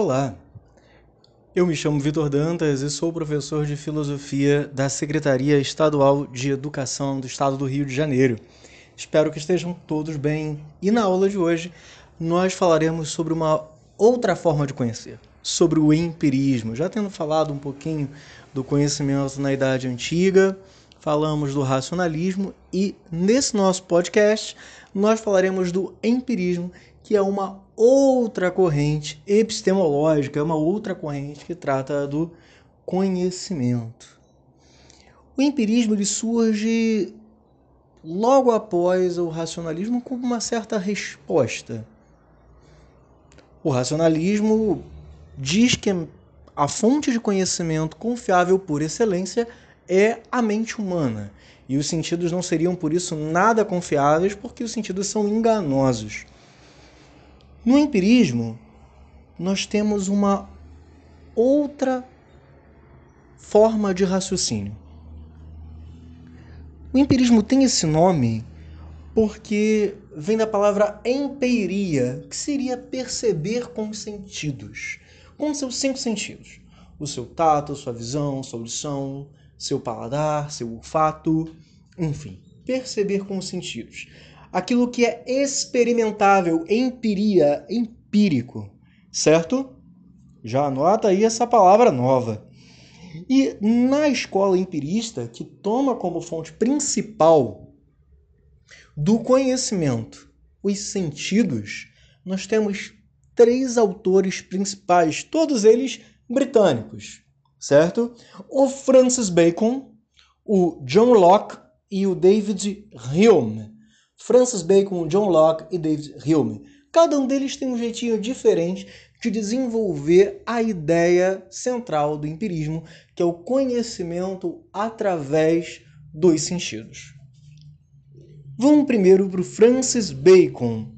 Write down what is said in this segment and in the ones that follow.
Olá, eu me chamo Vitor Dantas e sou professor de Filosofia da Secretaria Estadual de Educação do Estado do Rio de Janeiro. Espero que estejam todos bem e na aula de hoje nós falaremos sobre uma outra forma de conhecer, sobre o empirismo. Já tendo falado um pouquinho do conhecimento na Idade Antiga, falamos do racionalismo e nesse nosso podcast nós falaremos do empirismo, que é uma outra corrente epistemológica, é uma outra corrente que trata do conhecimento. O empirismo ele surge logo após o racionalismo como uma certa resposta. O racionalismo diz que a fonte de conhecimento confiável por excelência é a mente humana. E os sentidos não seriam por isso nada confiáveis, porque os sentidos são enganosos. No empirismo, nós temos uma outra forma de raciocínio. O empirismo tem esse nome porque vem da palavra empiria, que seria perceber com os sentidos, com seus cinco sentidos: o seu tato, sua visão, sua audição, seu paladar, seu olfato, enfim, perceber com os sentidos aquilo que é experimentável, empiria, empírico, certo? Já anota aí essa palavra nova. E na escola empirista, que toma como fonte principal do conhecimento os sentidos, nós temos três autores principais, todos eles britânicos, certo? O Francis Bacon, o John Locke e o David Hume. Francis Bacon, John Locke e David Hume. Cada um deles tem um jeitinho diferente de desenvolver a ideia central do empirismo, que é o conhecimento através dos sentidos. Vamos primeiro para o Francis Bacon.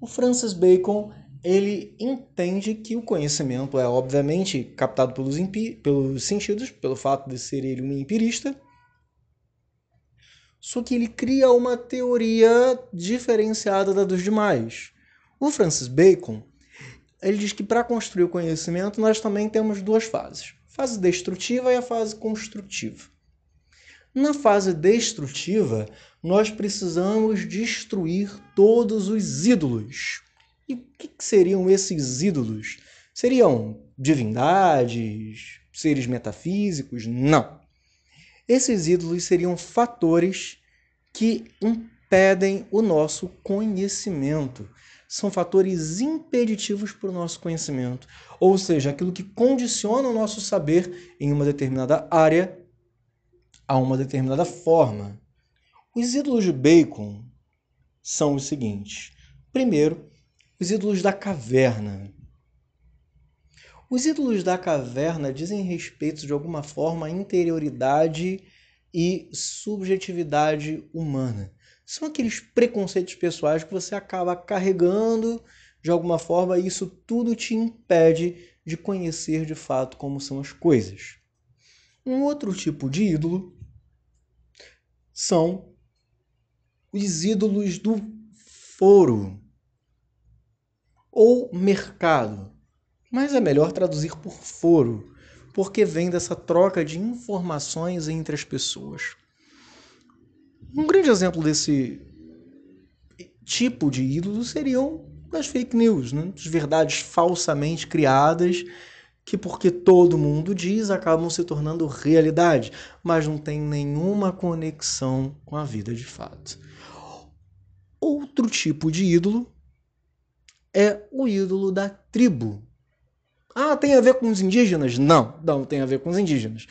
O Francis Bacon ele entende que o conhecimento é obviamente captado pelos, pelos sentidos, pelo fato de ser ele um empirista, só que ele cria uma teoria diferenciada da dos demais. O Francis Bacon ele diz que para construir o conhecimento nós também temos duas fases: fase destrutiva e a fase construtiva. Na fase destrutiva, nós precisamos destruir todos os ídolos. E o que seriam esses ídolos? Seriam divindades, seres metafísicos? Não. Esses ídolos seriam fatores que impedem o nosso conhecimento. São fatores impeditivos para o nosso conhecimento. Ou seja, aquilo que condiciona o nosso saber em uma determinada área a uma determinada forma. Os ídolos de Bacon são os seguintes. Primeiro, os ídolos da caverna. Os ídolos da caverna dizem respeito de alguma forma à interioridade e subjetividade humana. São aqueles preconceitos pessoais que você acaba carregando de alguma forma e isso tudo te impede de conhecer de fato como são as coisas. Um outro tipo de ídolo são os ídolos do foro ou mercado mas é melhor traduzir por foro, porque vem dessa troca de informações entre as pessoas. Um grande exemplo desse tipo de ídolo seriam as fake news, né? as verdades falsamente criadas que porque todo mundo diz acabam se tornando realidade, mas não tem nenhuma conexão com a vida de fato. Outro tipo de ídolo é o ídolo da tribo, ah, tem a ver com os indígenas? Não, não tem a ver com os indígenas.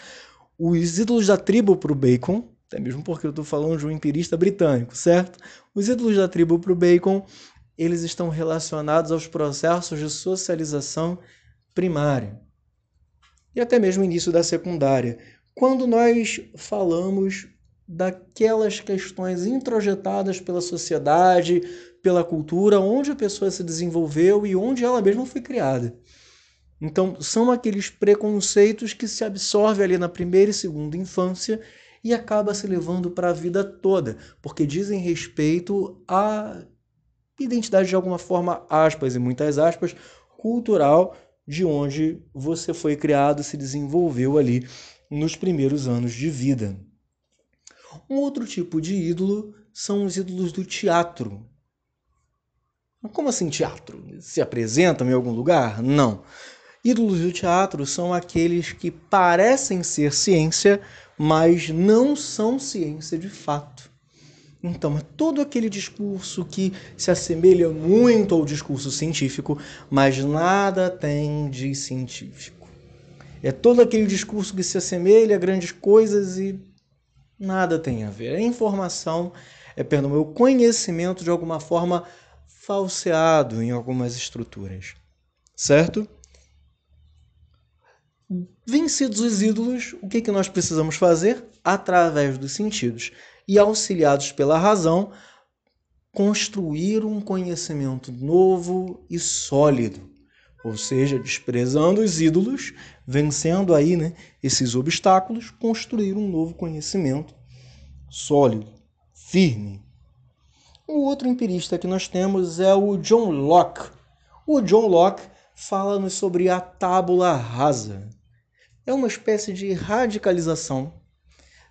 Os ídolos da tribo para o Bacon, até mesmo porque eu estou falando de um empirista britânico, certo? Os ídolos da tribo para o Bacon, eles estão relacionados aos processos de socialização primária e até mesmo início da secundária. Quando nós falamos daquelas questões introjetadas pela sociedade, pela cultura, onde a pessoa se desenvolveu e onde ela mesma foi criada. Então, são aqueles preconceitos que se absorve ali na primeira e segunda infância e acaba se levando para a vida toda, porque dizem respeito à identidade de alguma forma, aspas e muitas aspas, cultural de onde você foi criado, se desenvolveu ali nos primeiros anos de vida. Um outro tipo de ídolo são os ídolos do teatro. Como assim teatro? Se apresentam em algum lugar? Não. Ídolos do teatro são aqueles que parecem ser ciência, mas não são ciência de fato. Então, é todo aquele discurso que se assemelha muito ao discurso científico, mas nada tem de científico. É todo aquele discurso que se assemelha a grandes coisas e nada tem a ver. É informação, é pelo meu conhecimento de alguma forma falseado em algumas estruturas. Certo? Vencidos os ídolos, o que, que nós precisamos fazer? Através dos sentidos e auxiliados pela razão, construir um conhecimento novo e sólido. Ou seja, desprezando os ídolos, vencendo aí né, esses obstáculos, construir um novo conhecimento sólido, firme. O outro empirista que nós temos é o John Locke. O John Locke fala-nos sobre a tábula rasa. É uma espécie de radicalização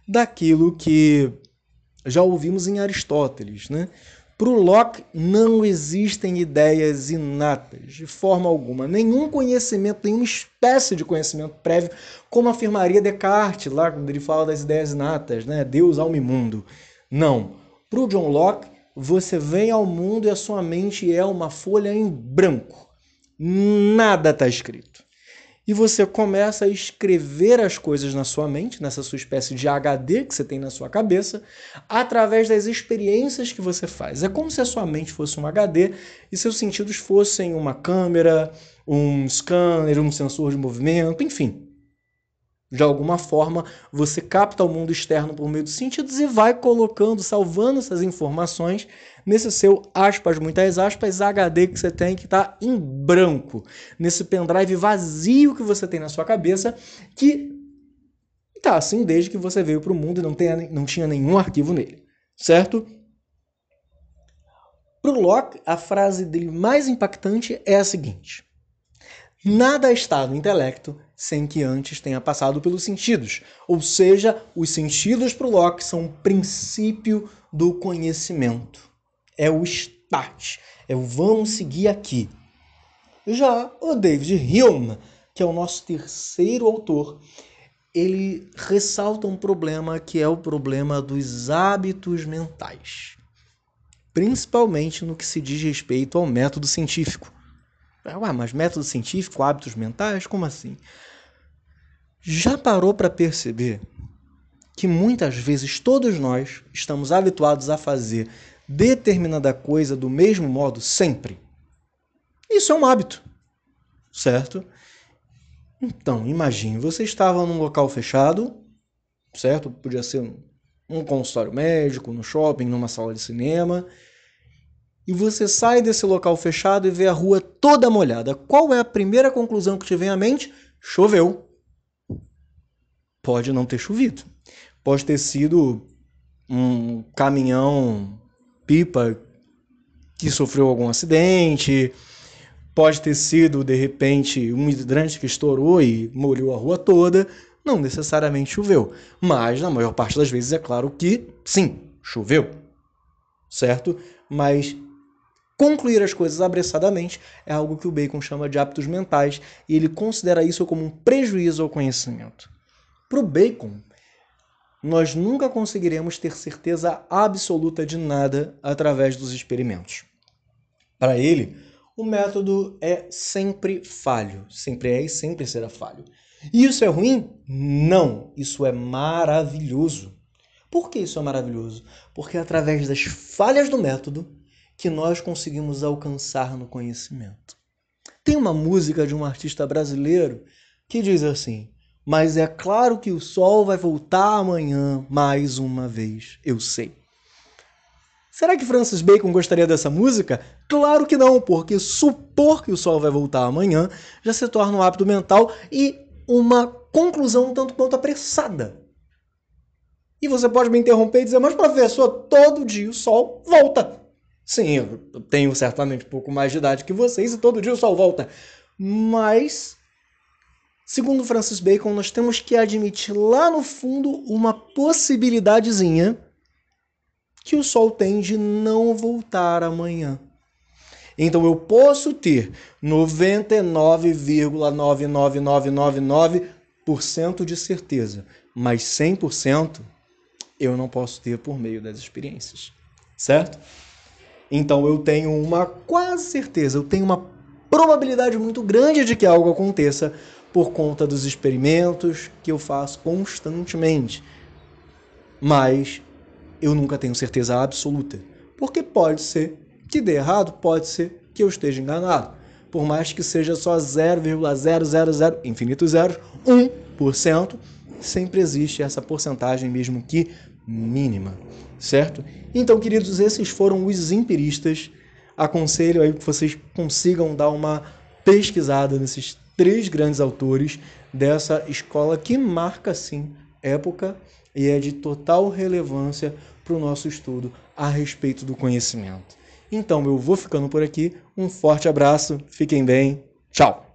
daquilo que já ouvimos em Aristóteles. Né? Para o Locke, não existem ideias inatas, de forma alguma. Nenhum conhecimento, nenhuma espécie de conhecimento prévio, como afirmaria Descartes, lá quando ele fala das ideias inatas, né? Deus, alma e mundo. Não. Para o John Locke, você vem ao mundo e a sua mente é uma folha em branco. Nada está escrito e você começa a escrever as coisas na sua mente, nessa sua espécie de HD que você tem na sua cabeça, através das experiências que você faz. É como se a sua mente fosse um HD e seus sentidos fossem uma câmera, um scanner, um sensor de movimento, enfim. De alguma forma, você capta o mundo externo por meio dos sentidos e vai colocando, salvando essas informações nesse seu, aspas, muitas aspas, HD que você tem que está em branco, nesse pendrive vazio que você tem na sua cabeça, que tá assim desde que você veio para o mundo e não, tem, não tinha nenhum arquivo nele, certo? Para o Locke, a frase dele mais impactante é a seguinte: Nada está no intelecto sem que antes tenha passado pelos sentidos. Ou seja, os sentidos para o Locke são o princípio do conhecimento é o start, é o vamos seguir aqui. Já o David Hume, que é o nosso terceiro autor, ele ressalta um problema que é o problema dos hábitos mentais, principalmente no que se diz respeito ao método científico. Ué, mas método científico, hábitos mentais, como assim? Já parou para perceber que muitas vezes todos nós estamos habituados a fazer determinada coisa do mesmo modo sempre. Isso é um hábito, certo? Então, imagine, você estava num local fechado, certo? Podia ser um consultório médico, no shopping, numa sala de cinema, e você sai desse local fechado e vê a rua toda molhada. Qual é a primeira conclusão que te vem à mente? Choveu. Pode não ter chovido. Pode ter sido um caminhão pipa que sofreu algum acidente, pode ter sido de repente um hidrante que estourou e molhou a rua toda, não necessariamente choveu, mas na maior parte das vezes é claro que sim, choveu, certo? Mas concluir as coisas apressadamente é algo que o Bacon chama de hábitos mentais e ele considera isso como um prejuízo ao conhecimento. Para o Bacon, nós nunca conseguiremos ter certeza absoluta de nada através dos experimentos. Para ele, o método é sempre falho, sempre é e sempre será falho. E isso é ruim? Não, isso é maravilhoso. Por que isso é maravilhoso? Porque através das falhas do método que nós conseguimos alcançar no conhecimento. Tem uma música de um artista brasileiro que diz assim: mas é claro que o sol vai voltar amanhã mais uma vez, eu sei. Será que Francis Bacon gostaria dessa música? Claro que não, porque supor que o sol vai voltar amanhã já se torna um hábito mental e uma conclusão um tanto quanto apressada. E você pode me interromper e dizer, mas professor, todo dia o sol volta. Sim, eu tenho certamente um pouco mais de idade que vocês e todo dia o sol volta. Mas, segundo Francis Bacon, nós temos que admitir lá no fundo uma possibilidadezinha que o Sol tem de não voltar amanhã. Então eu posso ter 99,99999% de certeza, mas 100% eu não posso ter por meio das experiências, certo? Então eu tenho uma quase certeza, eu tenho uma probabilidade muito grande de que algo aconteça por conta dos experimentos que eu faço constantemente. Mas eu nunca tenho certeza absoluta, porque pode ser que dê errado, pode ser que eu esteja enganado. Por mais que seja só 0,000 infinitos zeros, 1%, sempre existe essa porcentagem mesmo que mínima, certo? Então, queridos, esses foram os empiristas. Aconselho aí que vocês consigam dar uma pesquisada nesses três grandes autores dessa escola que marca sim época e é de total relevância para o nosso estudo a respeito do conhecimento. Então eu vou ficando por aqui. Um forte abraço, fiquem bem, tchau!